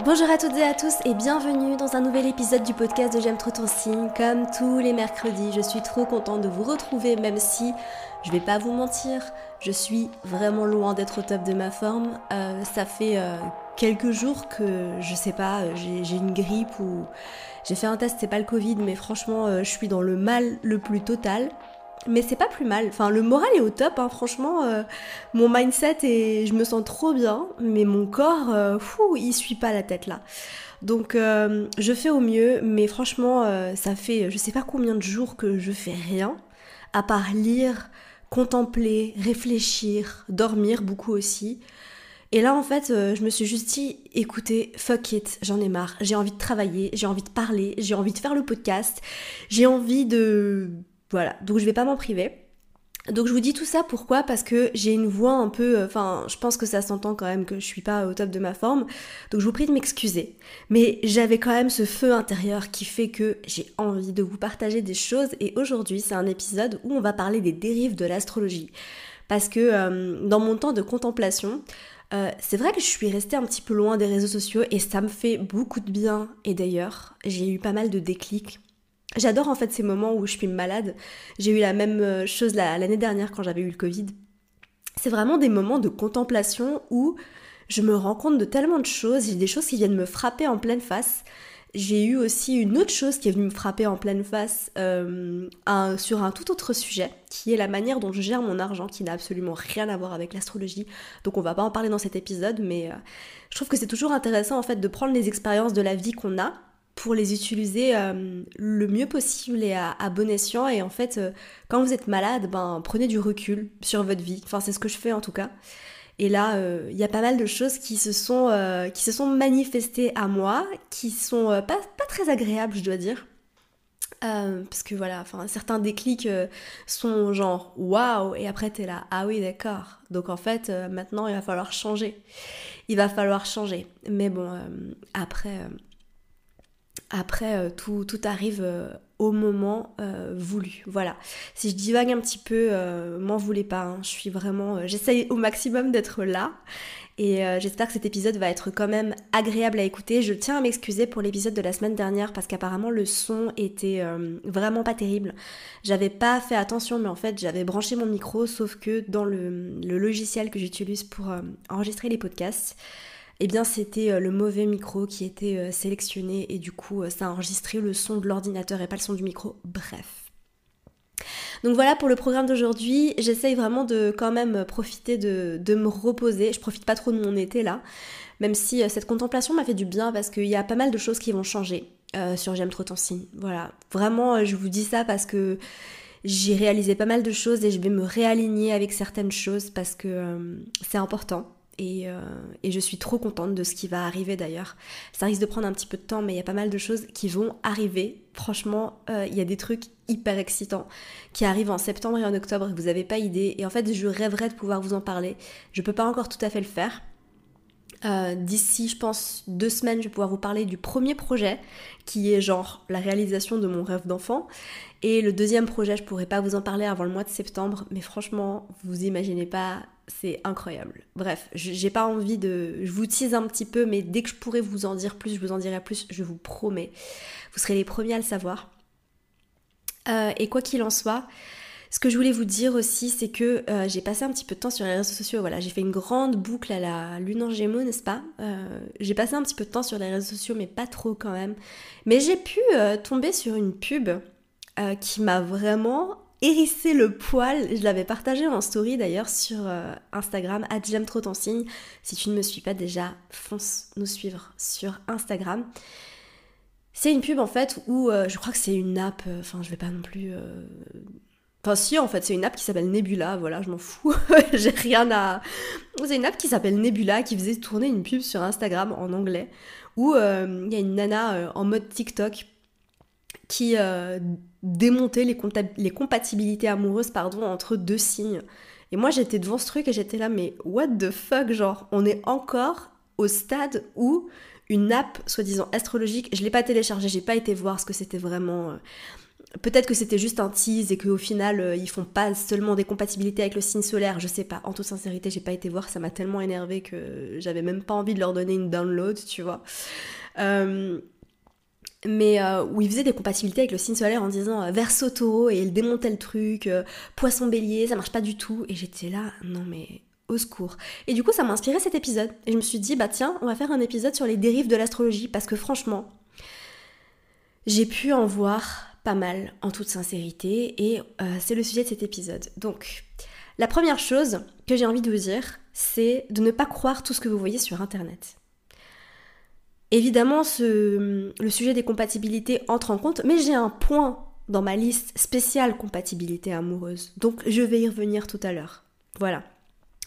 Bonjour à toutes et à tous et bienvenue dans un nouvel épisode du podcast de J'aime trop ton signe. Comme tous les mercredis, je suis trop contente de vous retrouver même si je vais pas vous mentir, je suis vraiment loin d'être au top de ma forme. Euh, ça fait euh, quelques jours que je sais pas, j'ai une grippe ou j'ai fait un test, c'est pas le Covid, mais franchement, euh, je suis dans le mal le plus total mais c'est pas plus mal. Enfin, le moral est au top, hein. franchement. Euh, mon mindset et je me sens trop bien, mais mon corps, euh, fou, il suit pas la tête là. Donc, euh, je fais au mieux, mais franchement, ça fait je sais pas combien de jours que je fais rien, à part lire, contempler, réfléchir, dormir beaucoup aussi. Et là, en fait, je me suis juste dit, écoutez, fuck it, j'en ai marre. J'ai envie de travailler, j'ai envie de parler, j'ai envie de faire le podcast, j'ai envie de voilà, donc je vais pas m'en priver. Donc je vous dis tout ça pourquoi? Parce que j'ai une voix un peu, euh, enfin je pense que ça s'entend quand même que je suis pas au top de ma forme. Donc je vous prie de m'excuser. Mais j'avais quand même ce feu intérieur qui fait que j'ai envie de vous partager des choses et aujourd'hui c'est un épisode où on va parler des dérives de l'astrologie. Parce que euh, dans mon temps de contemplation, euh, c'est vrai que je suis restée un petit peu loin des réseaux sociaux et ça me fait beaucoup de bien. Et d'ailleurs, j'ai eu pas mal de déclics J'adore en fait ces moments où je suis malade. J'ai eu la même euh, chose l'année dernière quand j'avais eu le Covid. C'est vraiment des moments de contemplation où je me rends compte de tellement de choses, j'ai des choses qui viennent me frapper en pleine face. J'ai eu aussi une autre chose qui est venue me frapper en pleine face euh, sur un tout autre sujet, qui est la manière dont je gère mon argent, qui n'a absolument rien à voir avec l'astrologie. Donc on va pas en parler dans cet épisode, mais euh, je trouve que c'est toujours intéressant en fait de prendre les expériences de la vie qu'on a pour les utiliser euh, le mieux possible et à, bon escient. Et en fait, euh, quand vous êtes malade, ben, prenez du recul sur votre vie. Enfin, c'est ce que je fais en tout cas. Et là, euh, il y a pas mal de choses qui se sont, qui se sont manifestées à moi, qui sont pas, pas, très agréables, je dois dire. parce que voilà, enfin, certains déclics sont genre waouh, et après t'es là, ah oui, d'accord. Donc en fait, maintenant il va falloir changer. Il va falloir changer. Mais bon, après après, euh, tout, tout, arrive euh, au moment euh, voulu. Voilà. Si je divague un petit peu, m'en voulez pas. Hein. Je suis vraiment. J'essaye au maximum d'être là. Et j'espère que cet épisode va être quand même agréable à écouter. Je tiens à m'excuser pour l'épisode de la semaine dernière parce qu'apparemment le son était vraiment pas terrible. J'avais pas fait attention, mais en fait j'avais branché mon micro, sauf que dans le, le logiciel que j'utilise pour enregistrer les podcasts, eh bien c'était euh, le mauvais micro qui était euh, sélectionné et du coup euh, ça a enregistré le son de l'ordinateur et pas le son du micro. Bref. Donc voilà pour le programme d'aujourd'hui. J'essaye vraiment de quand même profiter de, me reposer. Je profite pas trop de mon été là. Même si cette contemplation m'a fait du bien parce qu'il y a pas mal de choses qui vont changer sur J'aime trop ton signe. Voilà. Vraiment, je vous dis ça parce que j'ai réalisé pas mal de choses et je vais me réaligner avec certaines choses parce que c'est important. Euh, et, je suis trop contente de ce qui va arriver d'ailleurs. Ça risque de prendre un petit peu de temps, mais il y a pas mal de choses qui vont arriver. Franchement, euh, il y a des trucs hyper excitants qui arrivent en septembre et en octobre vous n'avez pas idée. Et en fait, je rêverais de pouvoir vous en parler. Je peux pas encore tout à fait le faire. Euh, d'ici, je pense, deux semaines, je vais pouvoir vous parler du premier projet, qui est genre la réalisation de mon rêve d'enfant. Et le deuxième projet, je pourrais pas vous en parler avant le mois de septembre, mais franchement, vous imaginez pas c'est incroyable. Bref, j'ai pas envie de. Je vous tease un petit peu, mais dès que je pourrai vous en dire plus, je vous en dirai plus, je vous promets. Vous serez les premiers à le savoir. Euh, et quoi qu'il en soit, ce que je voulais vous dire aussi, c'est que euh, j'ai passé un petit peu de temps sur les réseaux sociaux. Voilà, j'ai fait une grande boucle à la lune en gémeaux, n'est-ce pas? Euh, J'ai passé un petit peu de temps sur les réseaux sociaux, mais pas trop quand même. Mais j'ai pu tomber sur une pub qui m'a vraiment hérisser le poil. Je l'avais partagé en story d'ailleurs sur euh, Instagram, j'aime trop ton signe. Si tu ne me suis pas déjà, fonce nous suivre sur Instagram. C'est une pub en fait où euh, je crois que c'est une app, euh, enfin je vais pas non plus... Enfin si en fait c'est une app qui s'appelle Nebula, voilà je m'en fous, j'ai rien à... C'est une app qui s'appelle Nebula qui faisait tourner une pub sur Instagram en anglais où il y a une nana en mode TikTok qui démonter les, les compatibilités amoureuses pardon, entre deux signes. Et moi j'étais devant ce truc et j'étais là, mais what the fuck, genre, on est encore au stade où une app soi-disant astrologique, je l'ai pas téléchargée, j'ai pas été voir ce que c'était vraiment. Peut-être que c'était juste un tease et qu'au final, euh, ils font pas seulement des compatibilités avec le signe solaire, je sais pas. En toute sincérité, j'ai pas été voir, ça m'a tellement énervé que j'avais même pas envie de leur donner une download, tu vois. Euh, mais euh, où ils faisaient des compatibilités avec le signe solaire en disant verso taureau et ils démontaient le truc, poisson bélier, ça marche pas du tout. Et j'étais là, non mais au secours. Et du coup, ça m'a inspiré cet épisode. Et je me suis dit, bah tiens, on va faire un épisode sur les dérives de l'astrologie parce que franchement, j'ai pu en voir pas mal en toute sincérité et euh, c'est le sujet de cet épisode. Donc, la première chose que j'ai envie de vous dire, c'est de ne pas croire tout ce que vous voyez sur Internet. Évidemment, le sujet des compatibilités entre en compte, mais j'ai un point dans ma liste spéciale compatibilité amoureuse. Donc, je vais y revenir tout à l'heure. Voilà.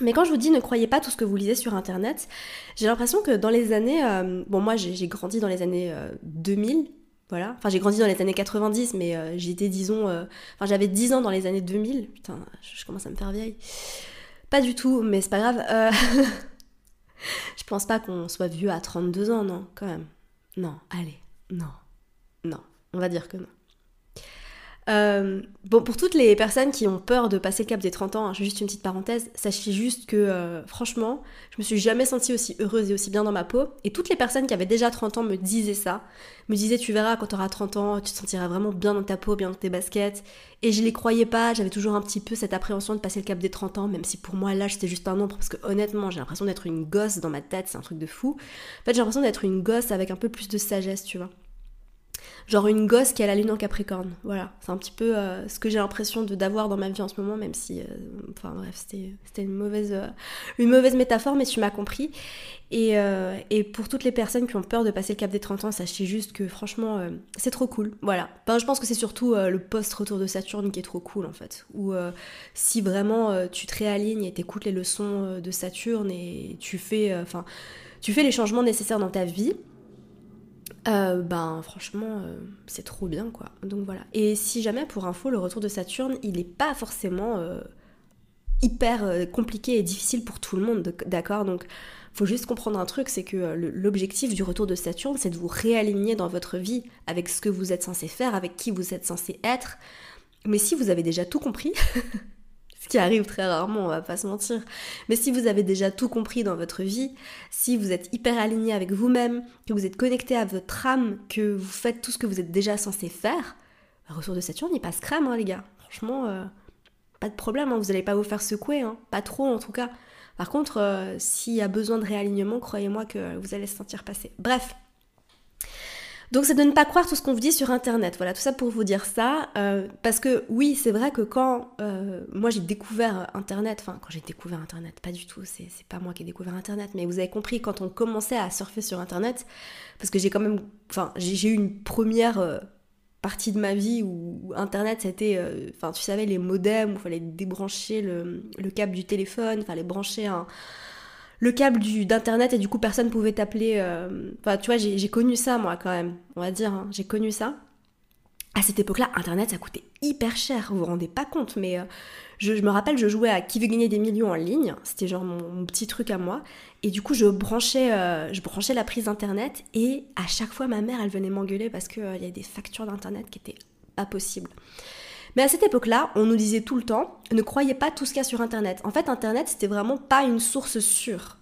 Mais quand je vous dis ne croyez pas tout ce que vous lisez sur internet, j'ai l'impression que dans les années. Euh, bon, moi j'ai grandi dans les années 2000, euh, voilà. Enfin, j'ai grandi dans les années 90, mais euh, j'étais, disons. Enfin, j'avais 10 ans dans les années 2000. Putain, je, commence à me faire vieille. Pas du tout, mais c'est pas grave. je pense pas qu'on soit vieux à 32 ans, non, quand même. Non, allez, non. Non, on va dire que non. Euh, bon, pour toutes les personnes qui ont peur de passer le cap des 30 ans, hein, juste une petite parenthèse, sachez juste que euh, franchement, je me suis jamais sentie aussi heureuse et aussi bien dans ma peau. Et toutes les personnes qui avaient déjà 30 ans me disaient ça, me disaient tu verras quand tu auras 30 ans, tu te sentiras vraiment bien dans ta peau, bien dans tes baskets. Et je les croyais pas, j'avais toujours un petit peu cette appréhension de passer le cap des 30 ans, même si pour moi l'âge c'était juste un nombre, parce que honnêtement j'ai l'impression d'être une gosse dans ma tête, c'est un truc de fou. En fait j'ai l'impression d'être une gosse avec un peu plus de sagesse, tu vois genre une gosse qui a la lune en Capricorne. Voilà, c'est un petit peu euh, ce que j'ai l'impression d'avoir dans ma vie en ce moment, même si, euh, enfin bref, c'était une mauvaise euh, une mauvaise métaphore, mais tu m'as compris. Et, et, pour toutes les personnes qui ont peur de passer le cap des 30 ans, sachez juste que franchement, c'est trop cool. Voilà. Ben, je pense que c'est surtout le post-retour de Saturne qui est trop cool en fait. Ou si vraiment tu te réalignes et t'écoutes les leçons de Saturne et tu fais, enfin, tu fais les changements nécessaires dans ta vie, euh, ben franchement euh, c'est trop bien quoi. Donc voilà. Et si jamais pour info le retour de Saturne il n'est pas forcément euh, hyper compliqué et difficile pour tout le monde, d'accord? Donc faut juste comprendre un truc, c'est que l'objectif du retour de Saturne c'est de vous réaligner dans votre vie avec ce que vous êtes censé faire, avec qui vous êtes censé être. Mais si vous avez déjà tout compris, ce qui arrive très rarement, on va pas se mentir. Mais si vous avez déjà tout compris dans votre vie, si vous êtes hyper aligné avec vous-même, que vous êtes connecté à votre âme, que vous faites tout ce que vous êtes déjà censé faire, bah, retour de Saturne, il passe crème, hein, les gars. Franchement, euh, pas de problème, hein, vous n'allez pas vous faire secouer, hein. pas trop en tout cas. Par contre, euh, s'il y a besoin de réalignement, croyez-moi que vous allez se sentir passer. Bref, donc c'est de ne pas croire tout ce qu'on vous dit sur Internet. Voilà, tout ça pour vous dire ça. Euh, parce que oui, c'est vrai que quand euh, moi j'ai découvert Internet, enfin quand j'ai découvert Internet, pas du tout, c'est pas moi qui ai découvert Internet, mais vous avez compris quand on commençait à surfer sur Internet, parce que j'ai quand même, enfin j'ai eu une première euh, partie de ma vie où Internet c'était, enfin tu savais les modems où il fallait débrancher le, le câble du téléphone, il fallait brancher un le câble d'internet et du coup personne pouvait t'appeler. Euh, enfin, tu vois, j'ai connu ça moi quand même, on va dire, hein. j'ai connu ça. À cette époque-là, internet ça coûtait hyper cher, vous vous rendez pas compte, mais euh, je, me rappelle, je jouais à Qui veut gagner des millions en ligne, c'était genre mon, petit truc à moi, et du coup je branchais, euh, je branchais la prise internet et à chaque fois ma mère elle venait m'engueuler parce qu'il y avait des factures d'internet qui étaient pas possibles. Mais à cette époque-là, on nous disait tout le temps, ne croyez pas tout ce qu'il y a sur Internet. En fait, Internet, c'était vraiment pas une source sûre.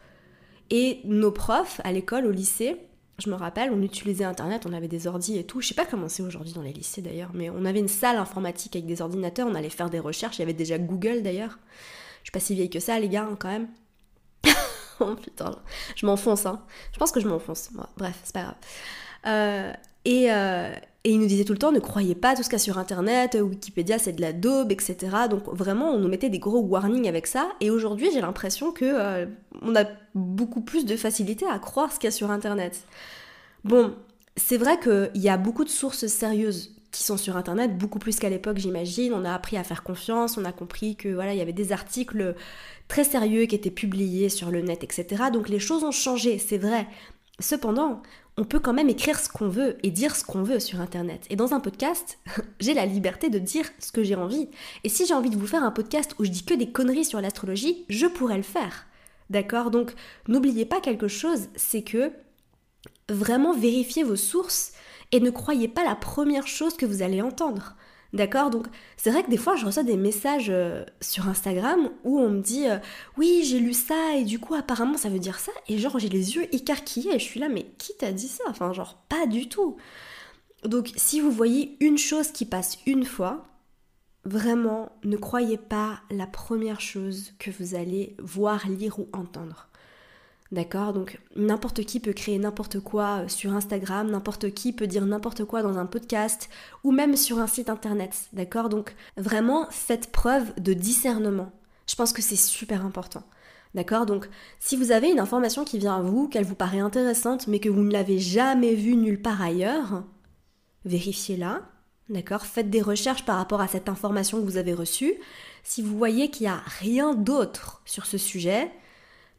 Et nos profs, à l'école, au lycée, je me rappelle, on utilisait Internet, on avait des ordis et tout. Je sais pas comment c'est aujourd'hui dans les lycées d'ailleurs, mais on avait une salle informatique avec des ordinateurs, on allait faire des recherches, il y avait déjà Google d'ailleurs. Je suis pas si vieille que ça, les gars, hein, quand même. oh putain, je m'enfonce, hein. Je pense que je m'enfonce. bref, c'est pas grave. Euh, et, euh, et il nous disait tout le temps, ne croyez pas tout ce qu'il y a sur Internet, Wikipédia c'est de la daube, etc. Donc vraiment, on nous mettait des gros warnings avec ça. Et aujourd'hui, j'ai l'impression que euh, on a beaucoup plus de facilité à croire ce qu'il y a sur Internet. Bon, c'est vrai qu'il y a beaucoup de sources sérieuses qui sont sur Internet, beaucoup plus qu'à l'époque, j'imagine. On a appris à faire confiance, on a compris que voilà, il y avait des articles très sérieux qui étaient publiés sur le net, etc. Donc les choses ont changé, c'est vrai. Cependant, on peut quand même écrire ce qu'on veut et dire ce qu'on veut sur Internet. Et dans un podcast, j'ai la liberté de dire ce que j'ai envie. Et si j'ai envie de vous faire un podcast où je dis que des conneries sur l'astrologie, je pourrais le faire. D'accord? Donc n'oubliez pas quelque chose, c'est que vraiment vérifiez vos sources et ne croyez pas la première chose que vous allez entendre. D'accord? Donc c'est vrai que des fois je reçois des messages euh, sur Instagram où on me dit euh, oui j'ai lu ça et du coup apparemment ça veut dire ça et genre j'ai les yeux écarquillés et je suis là mais qui t'a dit ça? Enfin genre pas du tout. Donc si vous voyez une chose qui passe une fois, vraiment ne croyez pas la première chose que vous allez voir, lire ou entendre. D'accord Donc n'importe qui peut créer n'importe quoi euh, sur Instagram, n'importe qui peut dire n'importe quoi dans un podcast ou même sur un site internet. D'accord? Donc vraiment faites preuve de discernement. Je pense que c'est super important. D'accord? Donc si vous avez une information qui vient à vous, qu'elle vous paraît intéressante mais que vous ne l'avez jamais vue nulle part ailleurs, vérifiez-la. D'accord? Faites des recherches par rapport à cette information que vous avez reçue. Si vous voyez qu'il n'y a rien d'autre sur ce sujet,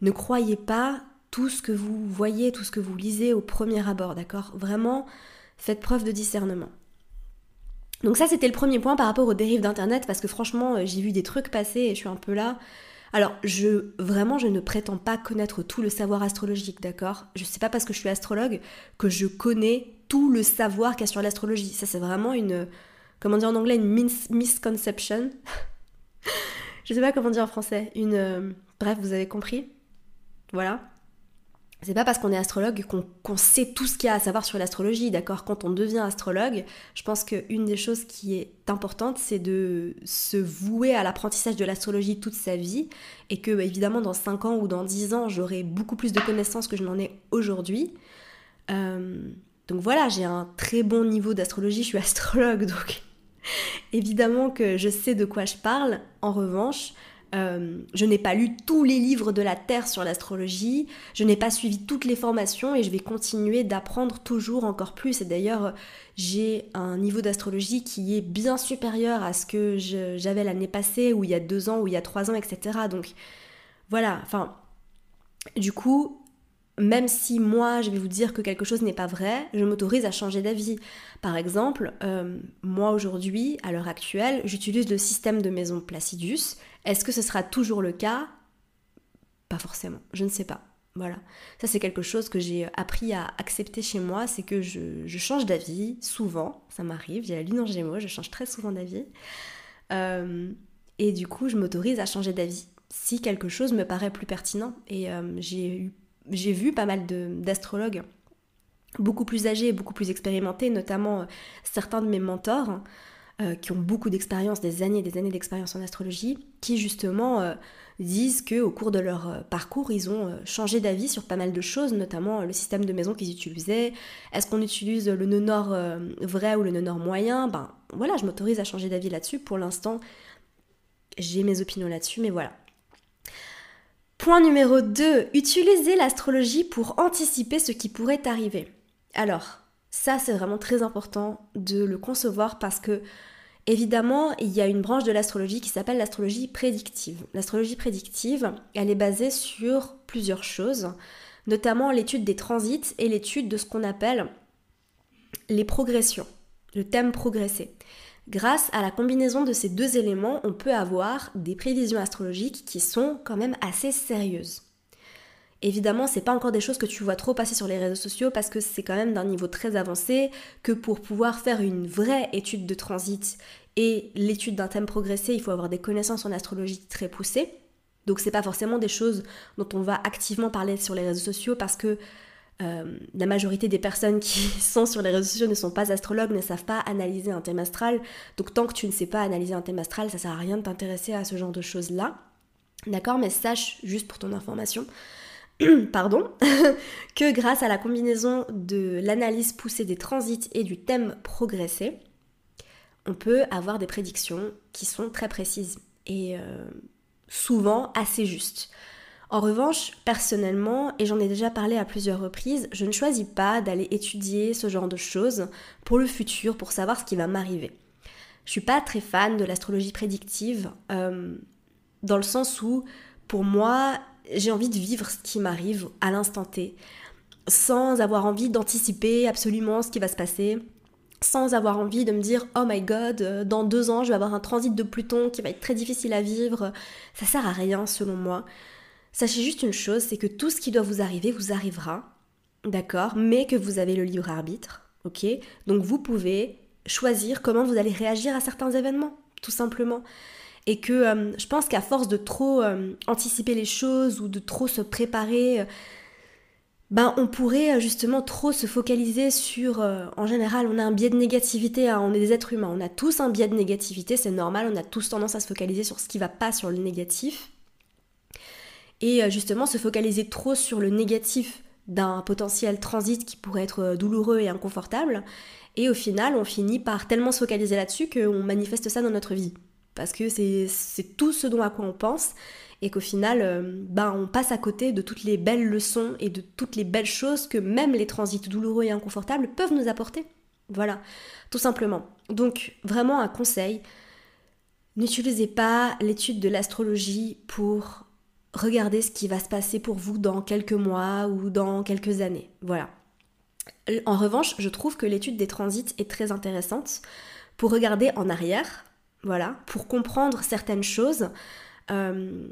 ne croyez pas tout ce que vous voyez, tout ce que vous lisez au premier abord, d'accord? Vraiment, faites preuve de discernement. Donc ça, c'était le premier point par rapport aux dérives d'Internet, parce que franchement, euh, j'ai vu des trucs passer et je suis un peu là. Alors, je vraiment, je ne prétends pas connaître tout le savoir astrologique, d'accord? Je sais pas parce que je suis astrologue que je connais tout le savoir qu'il y a sur l'astrologie. Ça, c'est vraiment une, comment dire en anglais, une misconception. je sais pas comment dire en français. Une, euh, bref, vous avez compris? Voilà. C'est pas parce qu'on est astrologue qu'on sait tout ce qu'il y a à savoir sur l'astrologie, d'accord? Quand on devient astrologue, je pense qu'une des choses qui est importante, c'est de se vouer à l'apprentissage de l'astrologie toute sa vie, et que bah, évidemment dans 5 ans ou dans 10 ans, j'aurai beaucoup plus de connaissances que je n'en ai aujourd'hui. Euh, donc voilà, j'ai un très bon niveau d'astrologie, je suis astrologue, donc évidemment que je sais de quoi je parle. En revanche, euh, je n'ai pas lu tous les livres de la Terre sur l'astrologie, je n'ai pas suivi toutes les formations et je vais continuer d'apprendre toujours encore plus. Et d'ailleurs, j'ai un niveau d'astrologie qui est bien supérieur à ce que j'avais l'année passée, ou il y a deux ans, ou il y a trois ans, etc. Donc voilà, enfin, du coup, même si moi je vais vous dire que quelque chose n'est pas vrai, je m'autorise à changer d'avis. Par exemple, euh, moi aujourd'hui, à l'heure actuelle, j'utilise le système de maison Placidus. Est-ce que ce sera toujours le cas? Pas forcément, je ne sais pas. Voilà, ça c'est quelque chose que j'ai appris à accepter chez moi, c'est que je, change d'avis souvent, ça m'arrive, j'ai la lune en gémeaux, je change très souvent d'avis. Euh, et du coup, je m'autorise à changer d'avis si quelque chose me paraît plus pertinent. Et euh, j'ai vu pas mal d'astrologues beaucoup plus âgés beaucoup plus expérimentés, notamment euh, certains de mes mentors euh, qui ont beaucoup d'expérience, des années et des années d'expérience en astrologie, qui justement euh, disent que au cours de leur parcours, ils ont changé d'avis sur pas mal de choses, notamment le système de maison qu'ils utilisaient. Est-ce qu'on utilise le nœud nord vrai ou le nœud nord moyen? Ben voilà, je m'autorise à changer d'avis là-dessus. Pour l'instant, j'ai mes opinions là-dessus, mais voilà. Point numéro 2, utiliser l'astrologie pour anticiper ce qui pourrait arriver. Alors, ça c'est vraiment très important de le concevoir parce que évidemment, il y a une branche de l'astrologie qui s'appelle l'astrologie prédictive. L'astrologie prédictive, elle est basée sur plusieurs choses, notamment l'étude des transits et l'étude de ce qu'on appelle les progressions, le thème progressé. Grâce à la combinaison de ces deux éléments, on peut avoir des prévisions astrologiques qui sont quand même assez sérieuses. Évidemment, c'est pas encore des choses que tu vois trop passer sur les réseaux sociaux parce que c'est quand même d'un niveau très avancé que pour pouvoir faire une vraie étude de transit et l'étude d'un thème progressé, il faut avoir des connaissances en astrologie très poussées. Donc c'est pas forcément des choses dont on va activement parler sur les réseaux sociaux parce que euh, la majorité des personnes qui sont sur les réseaux sociaux ne sont pas astrologues, ne savent pas analyser un thème astral. Donc tant que tu ne sais pas analyser un thème astral, ça sert à rien de t'intéresser à ce genre de choses-là. D'accord? Mais sache, juste pour ton information, pardon, que grâce à la combinaison de l'analyse poussée des transits et du thème progressé, on peut avoir des prédictions qui sont très précises et euh, souvent assez justes. En revanche, personnellement, et j'en ai déjà parlé à plusieurs reprises, je ne choisis pas d'aller étudier ce genre de choses pour le futur, pour savoir ce qui va m'arriver. Je suis pas très fan de l'astrologie prédictive, euh, dans le sens où, pour moi, j'ai envie de vivre ce qui m'arrive à l'instant T, sans avoir envie d'anticiper absolument ce qui va se passer, sans avoir envie de me dire oh my god, euh, dans deux ans je vais avoir un transit de Pluton qui va être très difficile à vivre. Ça sert à rien selon moi. Sachez juste une chose, c'est que tout ce qui doit vous arriver vous arrivera, d'accord, mais que vous avez le libre arbitre, ok? Donc vous pouvez choisir comment vous allez réagir à certains événements, tout simplement. Et que euh, je pense qu'à force de trop euh, anticiper les choses ou de trop se préparer, euh, ben on pourrait justement trop se focaliser sur... en général, on a un biais de négativité, hein, on est des êtres humains, on a tous un biais de négativité, c'est normal, on a tous tendance à se focaliser sur ce qui va pas, sur le négatif. Et justement, se focaliser trop sur le négatif d'un potentiel transit qui pourrait être douloureux et inconfortable, et au final, on finit par tellement se focaliser là-dessus qu'on manifeste ça dans notre vie. Parce que c'est tout ce dont à quoi on pense et qu'au final, euh, ben, on passe à côté de toutes les belles leçons et de toutes les belles choses que même les transits douloureux et inconfortables peuvent nous apporter. Voilà, tout simplement. Donc, vraiment un conseil, n'utilisez pas l'étude de l'astrologie pour regarder ce qui va se passer pour vous dans quelques mois ou dans quelques années. Voilà. En revanche, je trouve que l'étude des transits est très intéressante pour regarder en arrière, voilà, pour comprendre certaines choses, euh,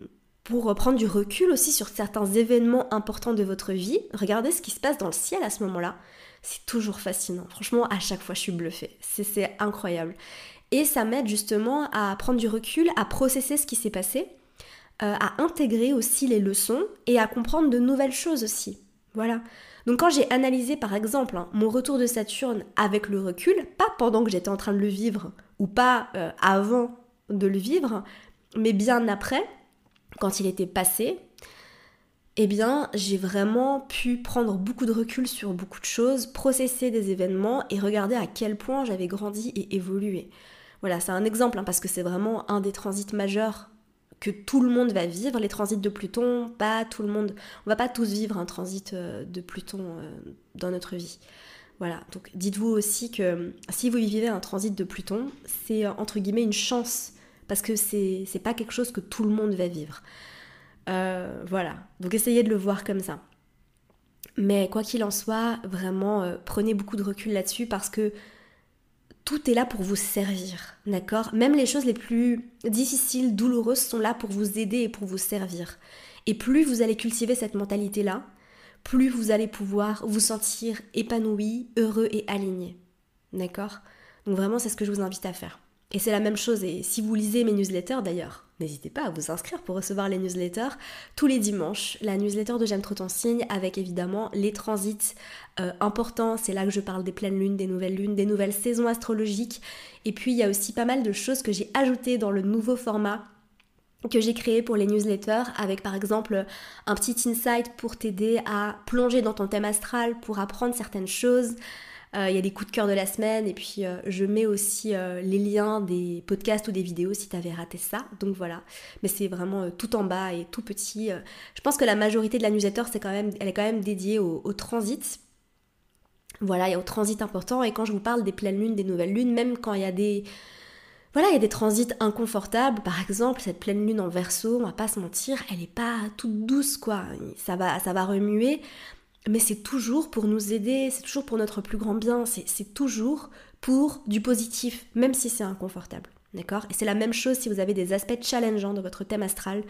pour prendre du recul aussi sur certains événements importants de votre vie. Regardez ce qui se passe dans le ciel à ce moment-là. C'est toujours fascinant. Franchement, à chaque fois, je suis bluffée. C'est incroyable. Et ça m'aide justement à prendre du recul, à processer ce qui s'est passé, euh, à intégrer aussi les leçons et à comprendre de nouvelles choses aussi. Voilà. Donc quand j'ai analysé par exemple hein, mon retour de Saturne avec le recul, pas pendant que j'étais en train de le vivre ou pas euh, avant de le vivre, mais bien après, quand il était passé, eh bien j'ai vraiment pu prendre beaucoup de recul sur beaucoup de choses, processer des événements et regarder à quel point j'avais grandi et évolué. Voilà, c'est un exemple hein, parce que c'est vraiment un des transits majeurs que tout le monde va vivre, les transits de Pluton, pas tout le monde, on va pas tous vivre un transit euh, de Pluton euh, dans notre vie. Voilà, donc dites-vous aussi que si vous vivez un transit de Pluton, c'est euh, entre guillemets une chance, parce que c'est pas quelque chose que tout le monde va vivre. voilà, donc essayez de le voir comme ça. Mais quoi qu'il en soit, vraiment, prenez beaucoup de recul là-dessus parce que tout est là pour vous servir, d'accord? Même les choses les plus difficiles, douloureuses sont là pour vous aider et pour vous servir. Et plus vous allez cultiver cette mentalité-là, plus vous allez pouvoir vous sentir épanoui, heureux et aligné. D'accord? Donc vraiment, c'est ce que je vous invite à faire. Et c'est la même chose, et si vous lisez mes newsletters d'ailleurs, n'hésitez pas à vous inscrire pour recevoir les newsletters tous les dimanches. La newsletter de J'aime trop ton signe avec évidemment les transits euh, importants. C'est là que je parle des pleines lunes, des nouvelles lunes, des nouvelles saisons astrologiques. Et puis il y a aussi pas mal de choses que j'ai ajoutées dans le nouveau format que j'ai créé pour les newsletters avec par exemple un petit insight pour t'aider à plonger dans ton thème astral, pour apprendre certaines choses. Euh, il y a des coups de cœur de la semaine et puis euh, je mets aussi euh, les liens des podcasts ou des vidéos si tu avais raté ça. Donc voilà, mais c'est vraiment tout en bas et tout petit. je pense que la majorité de la newsletter, elle est quand même dédiée au, transit. Voilà, il y a au transit important et quand je vous parle des pleines lunes, des nouvelles lunes, même quand il y a des voilà, il y a des transits inconfortables. Par exemple, cette pleine lune en verso, on va pas se mentir, elle est pas toute douce, quoi. Ça va, ça va remuer mais c'est toujours pour nous aider, c'est toujours pour notre plus grand bien, c'est toujours pour du positif, même si c'est inconfortable. D'accord? Et c'est la même chose si vous avez des aspects challengeants dans votre thème astral.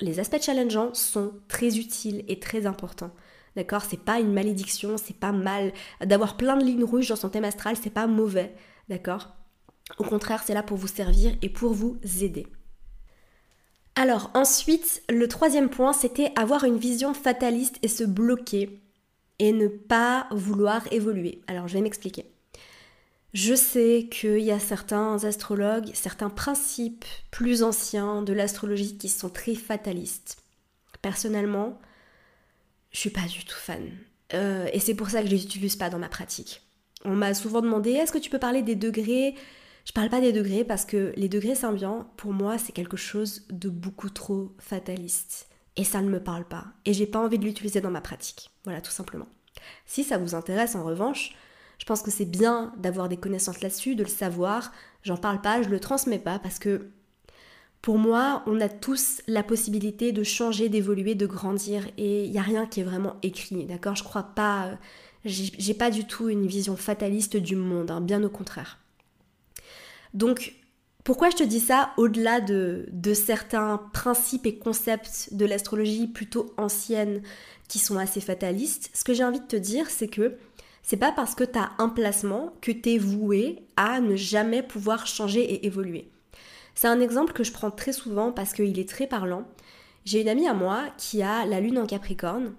Les aspects challengeants sont très utiles et très importants. D'accord? C'est pas une malédiction, c'est pas mal. D'avoir plein de lignes rouges dans son thème astral, c'est pas mauvais. D'accord? Au contraire, c'est là pour vous servir et pour vous aider. Alors ensuite, le troisième point, c'était avoir une vision fataliste et se bloquer et ne pas vouloir évoluer. Alors je vais m'expliquer. Je sais qu'il y a certains astrologues, certains principes plus anciens de l'astrologie qui sont très fatalistes. Personnellement, je suis pas du tout fan. Euh, et c'est pour ça que je les utilise pas dans ma pratique. On m'a souvent demandé est-ce que tu peux parler des degrés je parle pas des degrés parce que les degrés symbiants, pour moi, c'est quelque chose de beaucoup trop fataliste. Et ça ne me parle pas. Et j'ai pas envie de l'utiliser dans ma pratique. Voilà, tout simplement. Si ça vous intéresse, en revanche, je pense que c'est bien d'avoir des connaissances là-dessus, de le savoir. J'en parle pas, je le transmets pas parce que pour moi, on a tous la possibilité de changer, d'évoluer, de grandir et il n'y a rien qui est vraiment écrit, d'accord? Je crois pas, j'ai pas du tout une vision fataliste du monde, hein, bien au contraire. Donc, pourquoi je te dis ça au-delà de, certains principes et concepts de l'astrologie plutôt ancienne qui sont assez fatalistes Ce que j'ai envie de te dire, c'est que C'est pas parce que tu as un placement que tu es voué à ne jamais pouvoir changer et évoluer. C'est un exemple que je prends très souvent parce qu'il est très parlant. J'ai une amie à moi qui a la lune en Capricorne.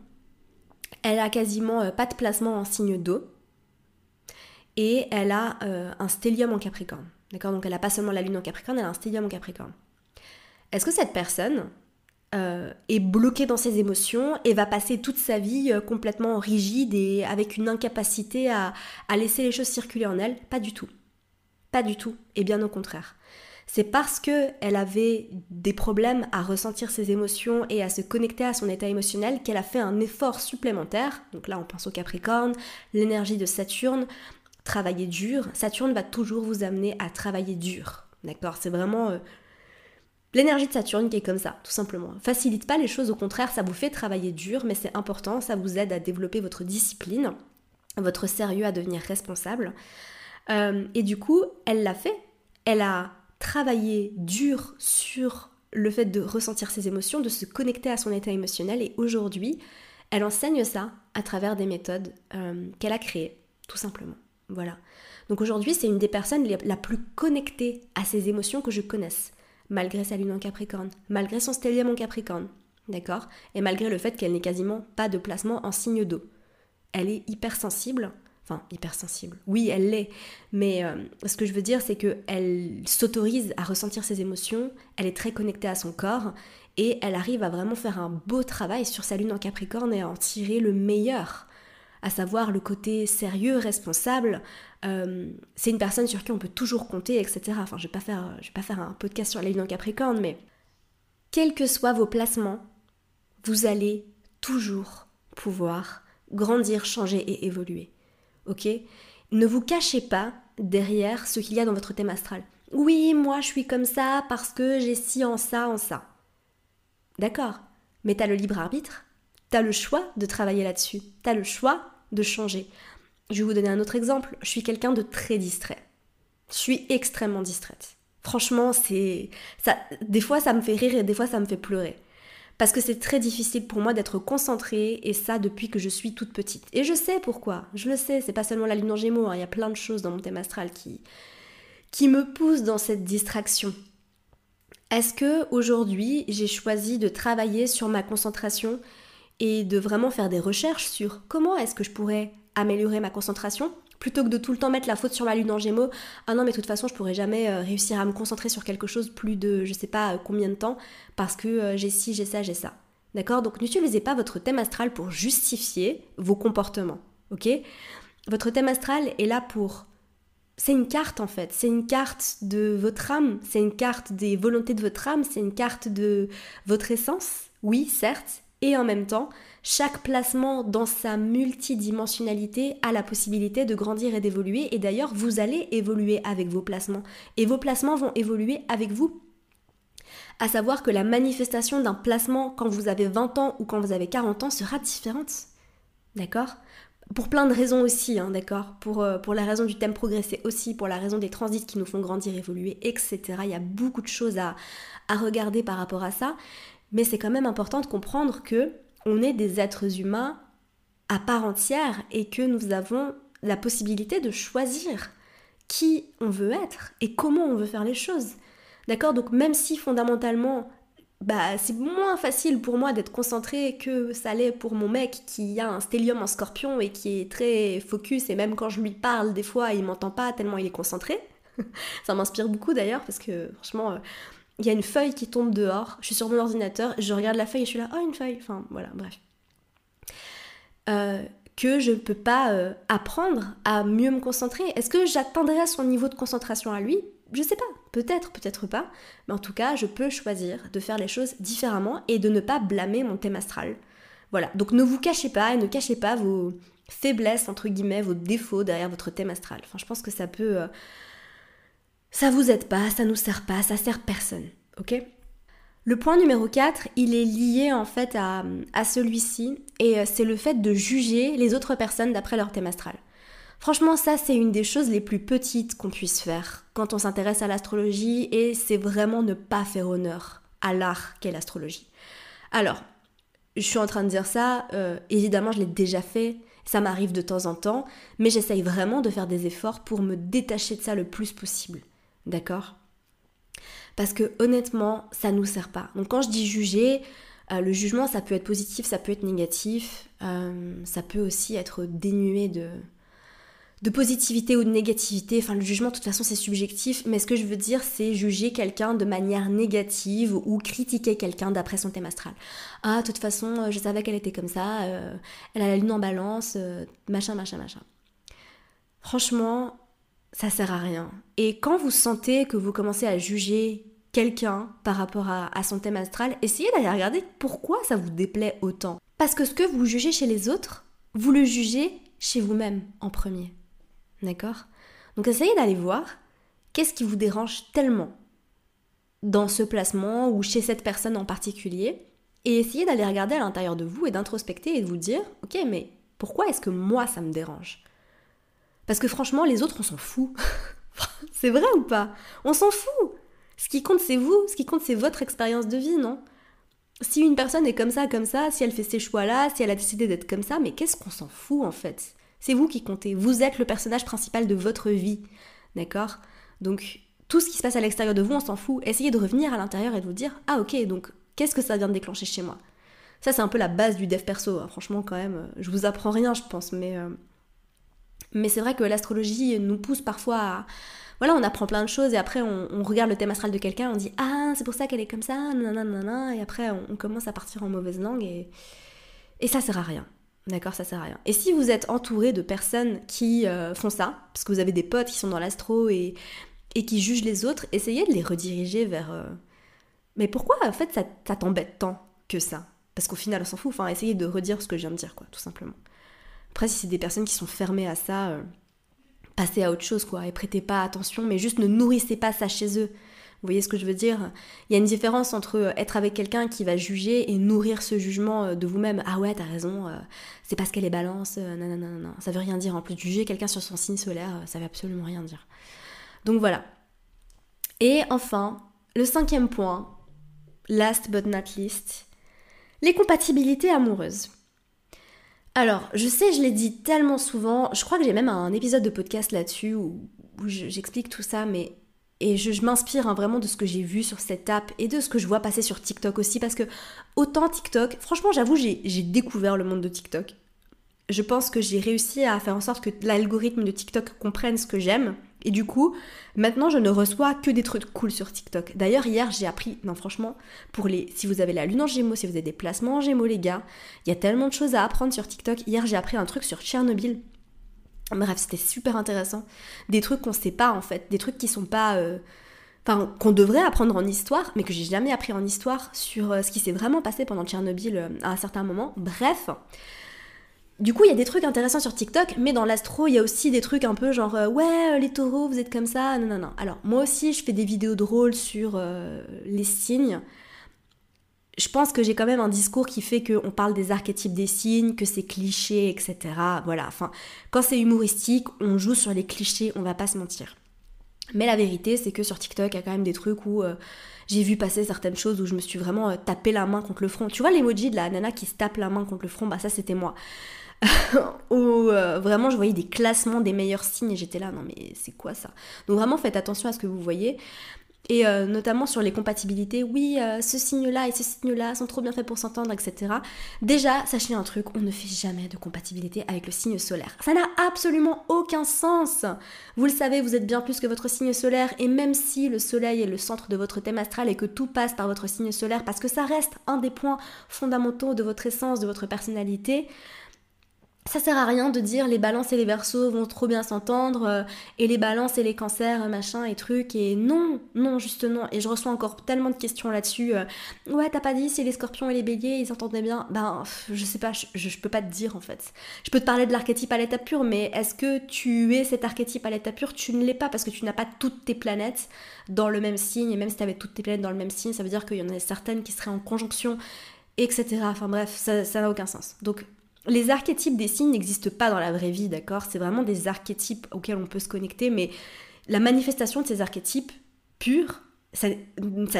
Elle a quasiment euh, pas de placement en signe d'eau. Et elle a euh, un stellium en Capricorne. D'accord Donc elle n'a pas seulement la lune en Capricorne, elle a un stellium en Capricorne. Est-ce que cette personne euh, est bloquée dans ses émotions et va passer toute sa vie euh, complètement rigide et avec une incapacité à, laisser les choses circuler en elle? Pas du tout. Pas du tout. Et bien au contraire. C'est parce que elle avait des problèmes à ressentir ses émotions et à se connecter à son état émotionnel qu'elle a fait un effort supplémentaire. Donc là, on pense au Capricorne, l'énergie de Saturne, travailler dur. Saturne va toujours vous amener à travailler dur. D'accord C'est vraiment euh, L'énergie de Saturne qui est comme ça, tout simplement. Facilite pas les choses, au contraire, ça vous fait travailler dur, mais c'est important, ça vous aide à développer votre discipline, votre sérieux, à devenir responsable. Euh, et du coup, elle l'a fait. Elle a travaillé dur sur le fait de ressentir ses émotions, de se connecter à son état émotionnel, et aujourd'hui, elle enseigne ça à travers des méthodes euh, qu'elle a créées, tout simplement. Voilà. Donc aujourd'hui, c'est une des personnes la plus connectée à ses émotions que je connaisse malgré sa lune en Capricorne, malgré son stellium en Capricorne, d'accord? Et malgré le fait qu'elle n'ait quasiment pas de placement en signe d'eau. Elle est hypersensible, enfin hypersensible, oui elle l'est, mais euh, ce que je veux dire c'est qu'elle s'autorise à ressentir ses émotions, elle est très connectée à son corps, et elle arrive à vraiment faire un beau travail sur sa lune en Capricorne et à en tirer le meilleur à savoir le côté sérieux, responsable. Euh, c'est une personne sur qui on peut toujours compter, etc. Enfin, je vais pas faire, je vais pas faire un podcast sur la lune en Capricorne, mais quels que soient vos placements, vous allez toujours pouvoir grandir, changer et évoluer. Ok? Ne vous cachez pas derrière ce qu'il y a dans votre thème astral. Oui, moi je suis comme ça parce que j'ai ci en ça en ça. D'accord, mais tu as le libre arbitre? Tu as le choix de travailler là-dessus. Tu as le choix de changer. Je vais vous donner un autre exemple. Je suis quelqu'un de très distrait. Je suis extrêmement distraite. Franchement, c'est ça des fois ça me fait rire et des fois ça me fait pleurer. Parce que c'est très difficile pour moi d'être concentrée et ça depuis que je suis toute petite. Et je sais pourquoi. Je le sais, c'est pas seulement la lune en Gémeaux, hein. il y a plein de choses dans mon thème astral qui qui me poussent dans cette distraction. Est-ce que aujourd'hui, j'ai choisi de travailler sur ma concentration et de vraiment faire des recherches sur comment est-ce que je pourrais améliorer ma concentration plutôt que de tout le temps mettre la faute sur ma lune en gémeaux. Ah non, mais de toute façon, je pourrais jamais euh, réussir à me concentrer sur quelque chose plus de je sais pas euh, combien de temps parce que euh, j'ai ci, j'ai ça, j'ai ça. D'accord? Donc n'utilisez pas votre thème astral pour justifier vos comportements. Ok? Votre thème astral est là pour. C'est une carte en fait, c'est une carte de votre âme, c'est une carte des volontés de votre âme, c'est une carte de votre essence, oui, certes, et en même temps, chaque placement dans sa multidimensionnalité a la possibilité de grandir et d'évoluer. Et d'ailleurs, vous allez évoluer avec vos placements. Et vos placements vont évoluer avec vous. À savoir que la manifestation d'un placement quand vous avez 20 ans ou quand vous avez 40 ans sera différente. D'accord? Pour plein de raisons aussi, hein, d'accord? Pour, euh, pour la raison du thème progresser aussi, pour la raison des transits qui nous font grandir, évoluer, etc. Il y a beaucoup de choses à, à regarder par rapport à ça. Mais c'est quand même important de comprendre que on est des êtres humains à part entière et que nous avons la possibilité de choisir qui on veut être et comment on veut faire les choses. D'accord? Donc même si fondamentalement bah, c'est moins facile pour moi d'être concentré que ça l'est pour mon mec qui a un stellium en scorpion et qui est très focus et même quand je lui parle des fois il m'entend pas tellement il est concentré. ça m'inspire beaucoup d'ailleurs parce que franchement euh, il y a une feuille qui tombe dehors, je suis sur mon ordinateur, je regarde la feuille et je suis là, oh une feuille, enfin voilà, bref. Euh, que je ne peux pas euh, apprendre à mieux me concentrer. Est-ce que j'atteindrai son niveau de concentration à lui? Je sais pas, peut-être, peut-être pas, mais en tout cas, je peux choisir de faire les choses différemment et de ne pas blâmer mon thème astral. Voilà, donc ne vous cachez pas et ne cachez pas vos faiblesses, entre guillemets, vos défauts derrière votre thème astral. Enfin, je pense que ça peut... Euh, ça vous aide pas, ça nous sert pas, ça sert personne, ok? Le point numéro 4, il est lié en fait à, celui-ci, et euh, c'est le fait de juger les autres personnes d'après leur thème astral. Franchement, ça, c'est une des choses les plus petites qu'on puisse faire quand on s'intéresse à l'astrologie, et c'est vraiment ne pas faire honneur à l'art qu'est l'astrologie. Alors, je suis en train de dire ça, euh, évidemment, je l'ai déjà fait, Ça m'arrive de temps en temps, mais j'essaye vraiment de faire des efforts pour me détacher de ça le plus possible. D'accord? Parce que honnêtement, ça nous sert pas. Donc quand je dis juger, euh, le jugement, ça peut être positif, ça peut être négatif, euh, ça peut aussi être dénué de, de positivité ou de négativité. Enfin, le jugement, de toute façon, c'est subjectif, mais ce que je veux dire, c'est juger quelqu'un de manière négative ou critiquer quelqu'un d'après son thème astral. Ah, de toute façon, euh, je savais qu'elle était comme ça, elle a la lune en balance, machin, machin, machin. Franchement, ça sert à rien. Et quand vous sentez que vous commencez à juger quelqu'un par rapport à, son thème astral, essayez d'aller regarder pourquoi ça vous déplaît autant. Parce que ce que vous jugez chez les autres, vous le jugez chez vous-même en premier. D'accord? Donc essayez d'aller voir qu'est-ce qui vous dérange tellement dans ce placement ou chez cette personne en particulier. Et essayez d'aller regarder à l'intérieur de vous et d'introspecter et de vous dire, ok, mais pourquoi est-ce que moi ça me dérange? Parce que franchement, les autres, on s'en fout. c'est vrai ou pas? On s'en fout ce qui compte, c'est vous, ce qui compte, c'est votre expérience de vie, non? Si une personne est comme ça, comme ça, si elle fait ces choix-là, si elle a décidé d'être comme ça, mais qu'est-ce qu'on s'en fout en fait? C'est vous qui comptez. Vous êtes le personnage principal de votre vie. D'accord? Donc, tout ce qui se passe à l'extérieur de vous, on s'en fout. Essayez de revenir à l'intérieur et de vous dire Ah, ok, donc qu'est-ce que ça vient de déclencher chez moi? Ça, c'est un peu la base du dev perso. Hein. Franchement, quand même, euh, je vous apprends rien, je pense, mais. Euh, mais c'est vrai que l'astrologie nous pousse parfois à voilà, on apprend plein de choses et après on, regarde le thème astral de quelqu'un, on dit ah c'est pour ça qu'elle est comme ça, nanana, et après on, commence à partir en mauvaise langue et, et ça sert à rien. D'accord, ça sert à rien. Et si vous êtes entouré de personnes qui euh, font ça, parce que vous avez des potes qui sont dans l'astro et, et qui jugent les autres, essayez de les rediriger vers. Euh, mais pourquoi en fait ça, ça t'embête tant que ça? Parce qu'au final on s'en fout. Enfin, essayez de redire ce que je viens de dire, quoi, tout simplement. Après, si c'est des personnes qui sont fermées à ça, euh, passez à autre chose, quoi, et prêtez pas attention, mais juste ne nourrissez pas ça chez eux. Vous voyez ce que je veux dire? Il y a une différence entre euh, être avec quelqu'un qui va juger et nourrir ce jugement euh, de vous-même. Ah ouais, t'as raison, c'est parce qu'elle est balance, non, non, non, non, ça veut rien dire. En plus, juger quelqu'un sur son signe solaire, ça veut absolument rien dire. Donc voilà. Et enfin, le cinquième point, last but not least, les compatibilités amoureuses. Alors, je sais, je l'ai dit tellement souvent, je crois que j'ai même un épisode de podcast là-dessus où, j'explique tout ça, mais et je, m'inspire hein, vraiment de ce que j'ai vu sur cette app et de ce que je vois passer sur TikTok aussi, parce que autant TikTok, franchement, j'avoue, j'ai découvert le monde de TikTok. Je pense que j'ai réussi à faire en sorte que l'algorithme de TikTok comprenne ce que j'aime et du coup, maintenant, je ne reçois que des trucs cool sur TikTok. D'ailleurs, hier, j'ai appris, non, franchement, pour les, si vous avez la lune en gémeaux, si vous avez des placements en gémeaux, les gars, il y a tellement de choses à apprendre sur TikTok. Hier, j'ai appris un truc sur Tchernobyl. Bref, c'était super intéressant. Des trucs qu'on sait pas, en fait. Des trucs qui sont pas. Euh, enfin, qu'on devrait apprendre en histoire, mais que j'ai jamais appris en histoire sur euh, ce qui s'est vraiment passé pendant Tchernobyl euh, à un certain moment. Bref. Du coup, il y a des trucs intéressants sur TikTok, mais dans l'astro, il y a aussi des trucs un peu genre euh, ouais, euh, les taureaux, vous êtes comme ça. Non, non, non. Alors, moi aussi, je fais des vidéos drôles sur euh, les signes. Je pense que j'ai quand même un discours qui fait qu'on parle des archétypes des signes, que c'est cliché, etc. Voilà, enfin, quand c'est humoristique, on joue sur les clichés, on va pas se mentir. Mais la vérité, c'est que sur TikTok, il y a quand même des trucs où j'ai vu passer certaines choses où je me suis vraiment tapé la main contre le front. Tu vois l'emoji de la nana qui se tape la main contre le front? Bah ça, c'était moi. où euh, vraiment je voyais des classements des meilleurs signes et j'étais là, non mais c'est quoi ça? Donc vraiment faites attention à ce que vous voyez. Et euh, notamment sur les compatibilités, oui, euh, ce signe-là et ce signe-là sont trop bien faits pour s'entendre, etc. Déjà, sachez un truc, on ne fait jamais de compatibilité avec le signe solaire. Ça n'a absolument aucun sens. Vous le savez, vous êtes bien plus que votre signe solaire, et même si le soleil est le centre de votre thème astral et que tout passe par votre signe solaire, parce que ça reste un des points fondamentaux de votre essence, de votre personnalité, ça sert à rien de dire les balances et les versos vont trop bien s'entendre euh, et les balances et les cancers machin et trucs et non non juste non. Et je reçois encore tellement de questions là-dessus euh, ouais t'as pas dit si les scorpions et les béliers ils s'entendaient bien. Ben je sais pas je, je, peux pas te dire en fait. Je peux te parler de l'archétype à l'état pur mais est-ce que tu es cet archétype à l'état pur tu ne l'es pas parce que tu n'as pas toutes tes planètes dans le même signe et même si tu avais toutes tes planètes dans le même signe ça veut dire qu'il y en a certaines qui seraient en conjonction etc enfin bref ça n'a aucun sens. Donc les archétypes des signes n'existent pas dans la vraie vie, d'accord? C'est vraiment des archétypes auxquels on peut se connecter, mais la manifestation de ces archétypes purs, ça,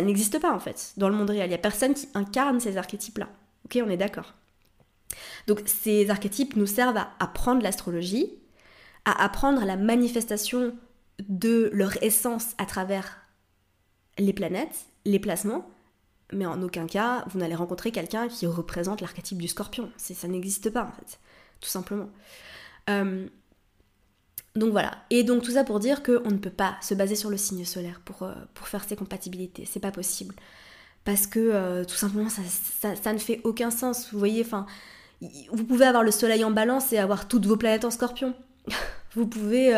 n'existe pas en fait dans le monde réel. Il n'y a personne qui incarne ces archétypes-là. Ok, on est d'accord. Donc ces archétypes nous servent à apprendre l'astrologie, à apprendre la manifestation de leur essence à travers les planètes, les placements, mais en aucun cas vous n'allez rencontrer quelqu'un qui représente l'archétype du scorpion. Ça n'existe pas en fait, tout simplement. Euh, donc voilà. Et donc tout ça pour dire qu'on ne peut pas se baser sur le signe solaire pour, euh, faire ces compatibilités. C'est pas possible. Parce que euh, tout simplement, ça, ne fait aucun sens. Vous voyez, enfin, vous pouvez avoir le soleil en balance et avoir toutes vos planètes en scorpion. vous pouvez.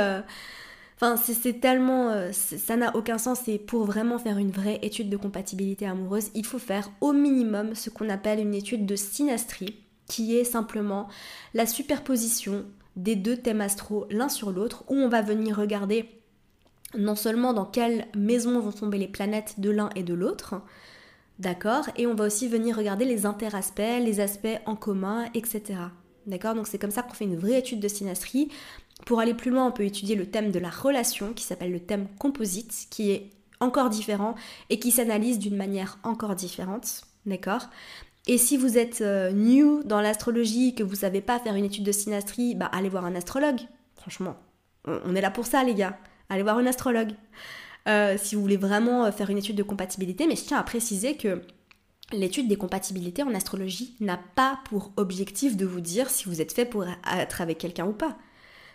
Enfin, c'est tellement. ça n'a aucun sens. Et pour vraiment faire une vraie étude de compatibilité amoureuse, il faut faire au minimum ce qu'on appelle une étude de synastrie, qui est simplement la superposition des deux thèmes astraux l'un sur l'autre, où on va venir regarder non seulement dans quelle maison vont tomber les planètes de l'un et de l'autre, d'accord, et on va aussi venir regarder les interaspects, les aspects en commun, etc. D'accord? Donc c'est comme ça qu'on fait une vraie étude de synastrie. Pour aller plus loin, on peut étudier le thème de la relation, qui s'appelle le thème composite, qui est encore différent et qui s'analyse d'une manière encore différente. D'accord? Et si vous êtes euh, new dans l'astrologie, que vous savez pas faire une étude de synastrie, bah allez voir un astrologue. Franchement, on est là pour ça les gars. Allez voir un astrologue. Euh, si vous voulez vraiment euh, faire une étude de compatibilité, mais je tiens à préciser que l'étude des compatibilités en astrologie n'a pas pour objectif de vous dire si vous êtes fait pour être avec quelqu'un ou pas.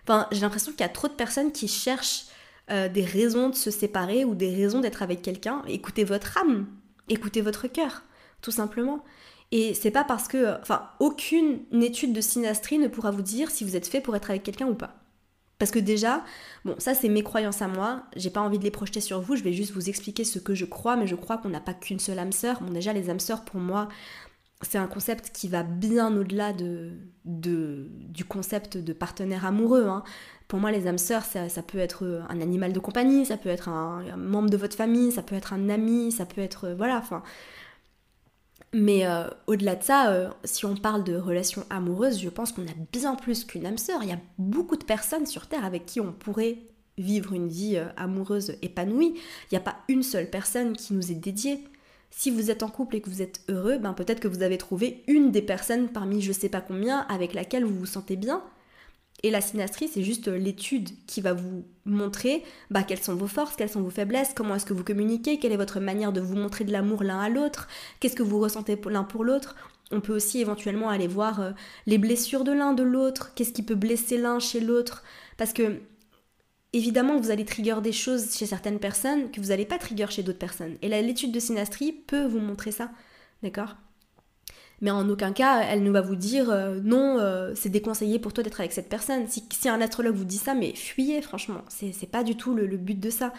Enfin, j'ai l'impression qu'il y a trop de personnes qui cherchent des raisons de se séparer ou des raisons d'être avec quelqu'un. Écoutez votre âme, écoutez votre cœur, tout simplement. Et c'est pas parce que. Enfin, aucune étude de synastrie ne pourra vous dire si vous êtes fait pour être avec quelqu'un ou pas. Parce que déjà, bon, ça c'est mes croyances à moi, j'ai pas envie de les projeter sur vous, je vais juste vous expliquer ce que je crois, mais je crois qu'on n'a pas qu'une seule âme sœur. Bon, déjà, les âmes sœurs, pour moi, c'est un concept qui va bien au-delà de, de, du concept de partenaire amoureux. Hein. Pour moi, les âmes sœurs, ça, peut être un animal de compagnie, ça peut être un, membre de votre famille, ça peut être un ami, ça peut être. Voilà, enfin. Mais euh, au-delà de ça, euh, si on parle de relations amoureuses, je pense qu'on a bien plus qu'une âme sœur. Il y a beaucoup de personnes sur Terre avec qui on pourrait vivre une vie euh, amoureuse épanouie. Il n'y a pas une seule personne qui nous est dédiée. Si vous êtes en couple et que vous êtes heureux, ben peut-être que vous avez trouvé une des personnes parmi je sais pas combien avec laquelle vous vous sentez bien. Et la synastrie, c'est juste l'étude qui va vous montrer bah, quelles sont vos forces, quelles sont vos faiblesses, comment est-ce que vous communiquez, quelle est votre manière de vous montrer de l'amour l'un à l'autre, qu'est-ce que vous ressentez l'un pour l'autre. On peut aussi éventuellement aller voir euh, les blessures de l'un, de l'autre, qu'est-ce qui peut blesser l'un chez l'autre. Parce que, évidemment, vous allez trigger des choses chez certaines personnes que vous n'allez pas trigger chez d'autres personnes. Et l'étude de synastrie peut vous montrer ça. D'accord? Mais en aucun cas elle ne va vous dire euh, non, euh, c'est déconseillé pour toi d'être avec cette personne. Si, un astrologue vous dit ça, mais fuyez, franchement, c'est pas du tout le, but de ça.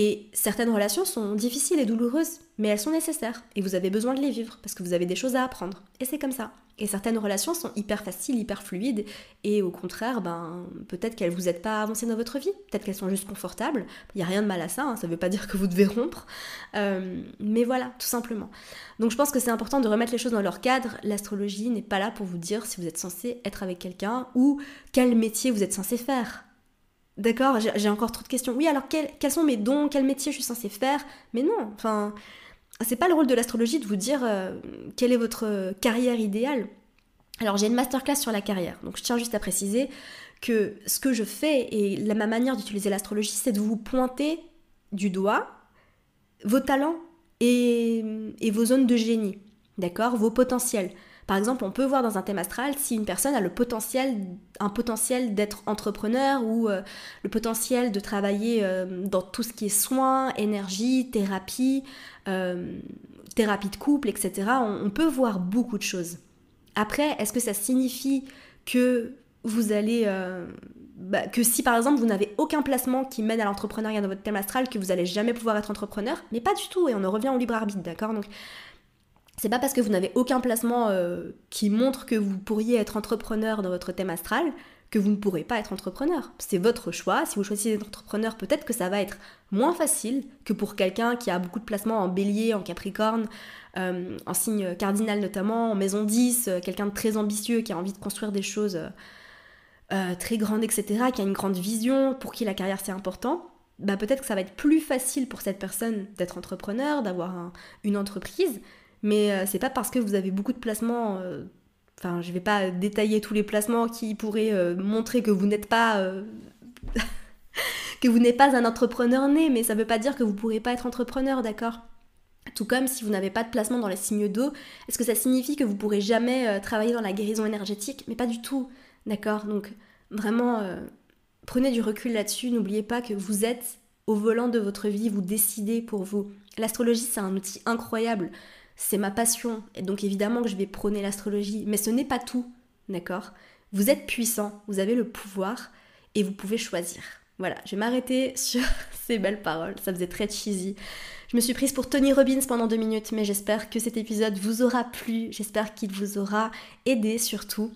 Et certaines relations sont difficiles et douloureuses, mais elles sont nécessaires et vous avez besoin de les vivre parce que vous avez des choses à apprendre. Et c'est comme ça. Et certaines relations sont hyper faciles, hyper fluides, et au contraire, ben, peut-être qu'elles vous aident pas à avancer dans votre vie, peut-être qu'elles sont juste confortables, il n'y a rien de mal à ça, hein, ça ne veut pas dire que vous devez rompre, euh, mais voilà, tout simplement. Donc je pense que c'est important de remettre les choses dans leur cadre, l'astrologie n'est pas là pour vous dire si vous êtes censé être avec quelqu'un ou quel métier vous êtes censé faire. D'accord J'ai encore trop de questions. Oui, alors quels sont mes dons? Quel métier je suis censé faire? Mais non, enfin, c'est pas le rôle de l'astrologie de vous dire euh, quelle est votre carrière idéale. Alors j'ai une masterclass sur la carrière, donc je tiens juste à préciser que ce que je fais et ma manière d'utiliser l'astrologie, c'est de vous pointer du doigt vos talents et, et vos zones de génie, d'accord? Vos potentiels. Par exemple, on peut voir dans un thème astral si une personne a le potentiel, un potentiel d'être entrepreneur ou euh, le potentiel de travailler euh, dans tout ce qui est soins, énergie, thérapie, euh, thérapie de couple, etc. On, peut voir beaucoup de choses. Après, est-ce que ça signifie que vous allez... Bah, que si par exemple vous n'avez aucun placement qui mène à l'entrepreneuriat dans votre thème astral, que vous allez jamais pouvoir être entrepreneur, mais pas du tout, et on en revient au libre arbitre, d'accord? C'est pas parce que vous n'avez aucun placement euh, qui montre que vous pourriez être entrepreneur dans votre thème astral que vous ne pourrez pas être entrepreneur. C'est votre choix. Si vous choisissez d'être entrepreneur, peut-être que ça va être moins facile que pour quelqu'un qui a beaucoup de placements en bélier, en capricorne, euh, en signe cardinal notamment, en maison 10, euh, quelqu'un de très ambitieux qui a envie de construire des choses très grandes, etc., qui a une grande vision, pour qui la carrière c'est important. Bah, peut-être que ça va être plus facile pour cette personne d'être entrepreneur, d'avoir une entreprise, mais euh, c'est pas parce que vous avez beaucoup de placements euh, enfin, je vais pas détailler tous les placements qui pourraient euh, montrer que vous n'êtes pas. Que vous n'êtes pas un entrepreneur né, mais ça veut pas dire que vous pourrez pas être entrepreneur, d'accord? Tout comme si vous n'avez pas de placement dans les signes d'eau, est-ce que ça signifie que vous pourrez jamais travailler dans la guérison énergétique? Mais pas du tout, d'accord? Donc vraiment, prenez du recul là-dessus, n'oubliez pas que vous êtes au volant de votre vie, vous décidez pour vous. L'astrologie, c'est un outil incroyable c'est ma passion, et donc évidemment que je vais prôner l'astrologie, mais ce n'est pas tout, d'accord? Vous êtes puissant, vous avez le pouvoir, et vous pouvez choisir. Voilà, je vais m'arrêter sur ces belles paroles, ça faisait très cheesy. Je me suis prise pour Tony Robbins pendant deux minutes, mais j'espère que cet épisode vous aura plu, j'espère qu'il vous aura aidé surtout.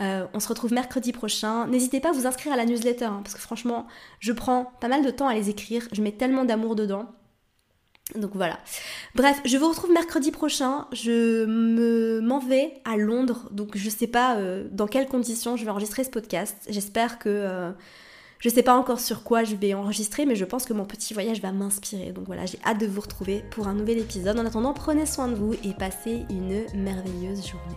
Euh, on se retrouve mercredi prochain. N'hésitez pas à vous inscrire à la newsletter, hein, parce que franchement, je prends pas mal de temps à les écrire, je mets tellement d'amour dedans. Donc voilà. Bref, je vous retrouve mercredi prochain. Je me m'en vais à Londres, donc je sais pas euh, dans quelles conditions je vais enregistrer ce podcast. J'espère que euh, je sais pas encore sur quoi je vais enregistrer, mais je pense que mon petit voyage va m'inspirer. Donc voilà, j'ai hâte de vous retrouver pour un nouvel épisode. En attendant, prenez soin de vous et passez une merveilleuse journée.